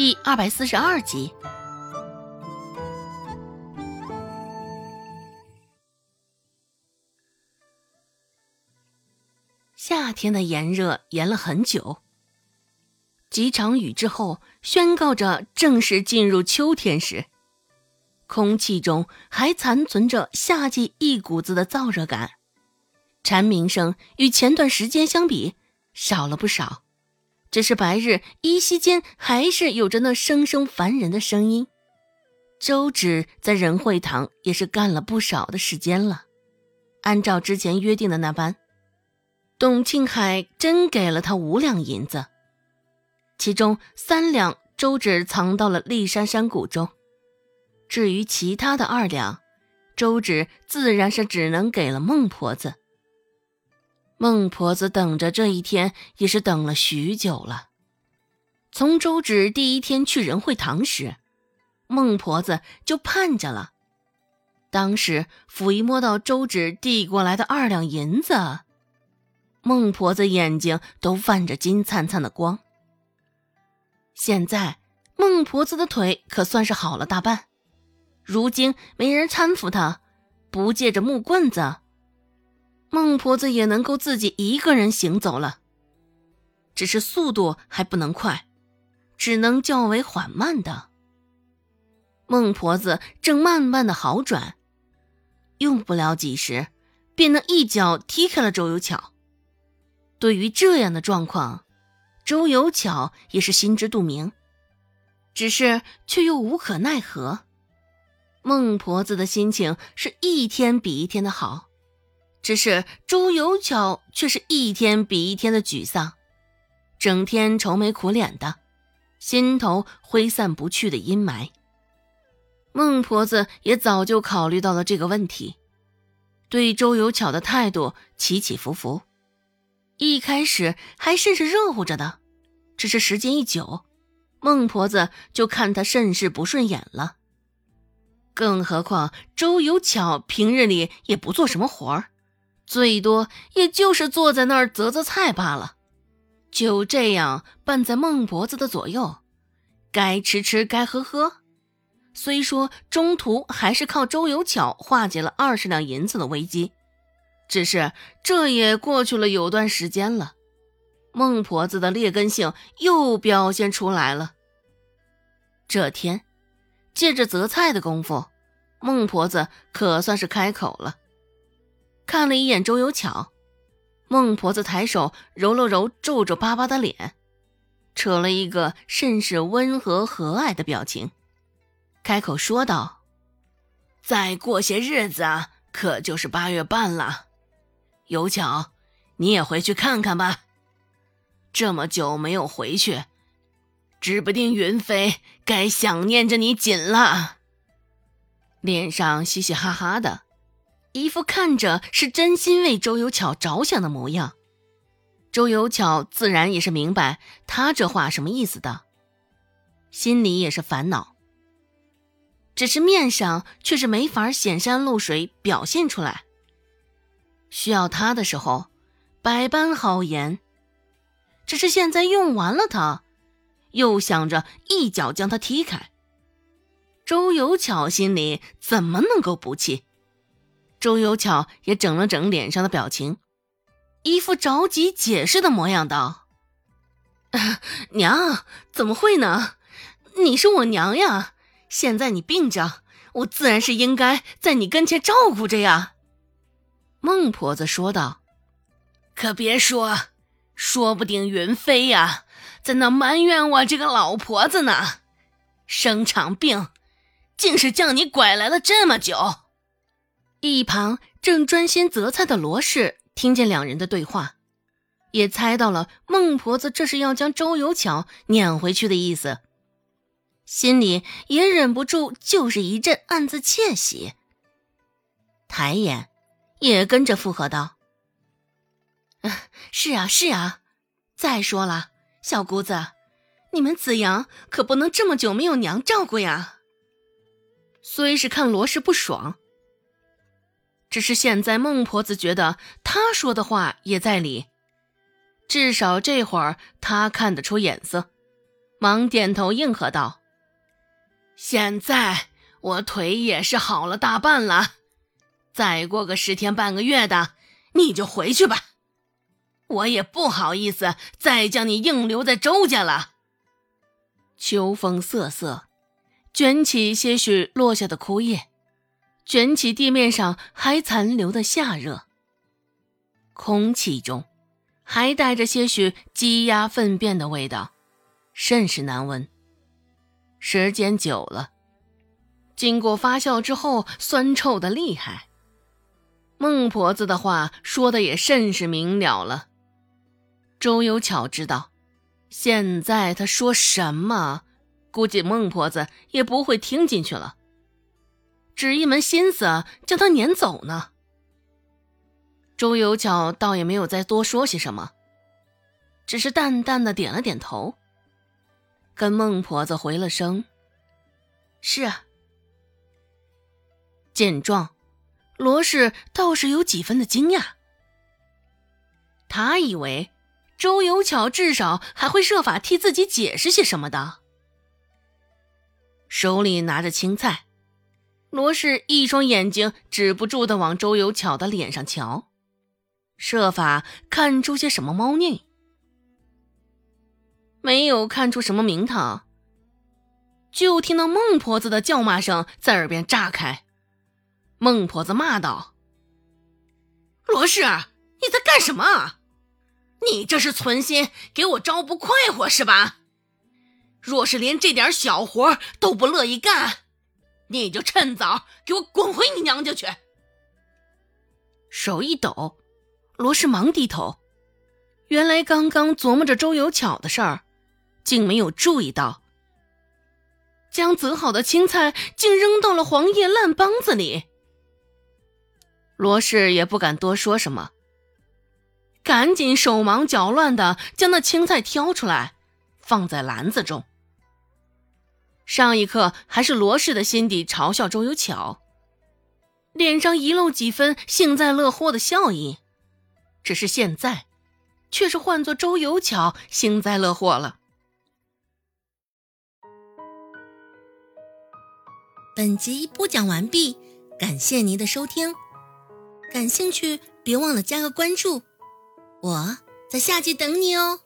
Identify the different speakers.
Speaker 1: 第二百四十二集。夏天的炎热炎了很久，几场雨之后，宣告着正式进入秋天时，空气中还残存着夏季一股子的燥热感，蝉鸣声与前段时间相比少了不少。只是白日依稀间，还是有着那声声烦人的声音。周芷在仁惠堂也是干了不少的时间了。按照之前约定的那般，董庆海真给了他五两银子，其中三两周芷藏到了立山山谷中，至于其他的二两，周芷自然是只能给了孟婆子。孟婆子等着这一天也是等了许久了。从周芷第一天去仁惠堂时，孟婆子就盼着了。当时抚一摸到周芷递过来的二两银子，孟婆子眼睛都泛着金灿灿的光。现在孟婆子的腿可算是好了大半，如今没人搀扶她，不借着木棍子。孟婆子也能够自己一个人行走了，只是速度还不能快，只能较为缓慢的。孟婆子正慢慢的好转，用不了几时，便能一脚踢开了周有巧。对于这样的状况，周有巧也是心知肚明，只是却又无可奈何。孟婆子的心情是一天比一天的好。只是周有巧却是一天比一天的沮丧，整天愁眉苦脸的，心头挥散不去的阴霾。孟婆子也早就考虑到了这个问题，对周有巧的态度起起伏伏，一开始还甚是热乎着的，只是时间一久，孟婆子就看他甚是不顺眼了。更何况周有巧平日里也不做什么活儿。最多也就是坐在那儿择择菜罢了，就这样伴在孟婆子的左右，该吃吃，该喝喝。虽说中途还是靠周有巧化解了二十两银子的危机，只是这也过去了有段时间了，孟婆子的劣根性又表现出来了。这天，借着择菜的功夫，孟婆子可算是开口了。看了一眼周有巧，孟婆子抬手揉了揉皱皱巴巴的脸，扯了一个甚是温和和蔼的表情，开口说道：“再过些日子，可就是八月半了。有巧，你也回去看看吧。这么久没有回去，指不定云飞该想念着你紧了。”脸上嘻嘻哈哈的。一副看着是真心为周有巧着想的模样，周有巧自然也是明白他这话什么意思的，心里也是烦恼，只是面上却是没法显山露水表现出来。需要他的时候，百般好言，只是现在用完了他，又想着一脚将他踢开。周有巧心里怎么能够不气？周有巧也整了整脸上的表情，一副着急解释的模样，道：“娘，怎么会呢？你是我娘呀！现在你病着，我自然是应该在你跟前照顾着呀。”孟婆子说道：“可别说，说不定云飞呀，在那埋怨我这个老婆子呢。生场病，竟是将你拐来了这么久。”一旁正专心择菜的罗氏听见两人的对话，也猜到了孟婆子这是要将周有巧撵回去的意思，心里也忍不住就是一阵暗自窃喜，抬眼也跟着附和道：“是啊，是啊。再说了，小姑子，你们子阳可不能这么久没有娘照顾呀。”虽是看罗氏不爽。只是现在，孟婆子觉得她说的话也在理，至少这会儿她看得出眼色，忙点头应和道：“现在我腿也是好了大半了，再过个十天半个月的，你就回去吧。我也不好意思再将你硬留在周家了。”秋风瑟瑟，卷起些许落下的枯叶，卷起地面上还残留的夏热。空气中还带着些许鸡鸭粪便的味道，甚是难闻。时间久了，经过发酵之后，酸臭的厉害。孟婆子的话说的也甚是明了了。周有巧知道。现在他说什么，估计孟婆子也不会听进去了，只一门心思将他撵走呢。周有巧倒也没有再多说些什么，只是淡淡的点了点头，跟孟婆子回了声：“是。”见状，罗氏倒是有几分的惊讶，他以为。周有巧至少还会设法替自己解释些什么的。手里拿着青菜，罗氏一双眼睛止不住的往周有巧的脸上瞧，设法看出些什么猫腻。没有看出什么名堂，就听到孟婆子的叫骂声在耳边炸开。孟婆子骂道：“罗氏，你在干什么？”你这是存心给我招不快活是吧？若是连这点小活都不乐意干，你就趁早给我滚回你娘家去！手一抖，罗氏忙低头，原来刚刚琢磨着周有巧的事儿，竟没有注意到，将择好的青菜竟扔到了黄叶烂帮子里。罗氏也不敢多说什么。赶紧手忙脚乱的将那青菜挑出来，放在篮子中。上一刻还是罗氏的心底嘲笑周有巧，脸上遗漏几分幸灾乐祸的笑意，只是现在，却是换作周有巧幸灾乐祸了。
Speaker 2: 本集播讲完毕，感谢您的收听，感兴趣别忘了加个关注。我在下集等你哦。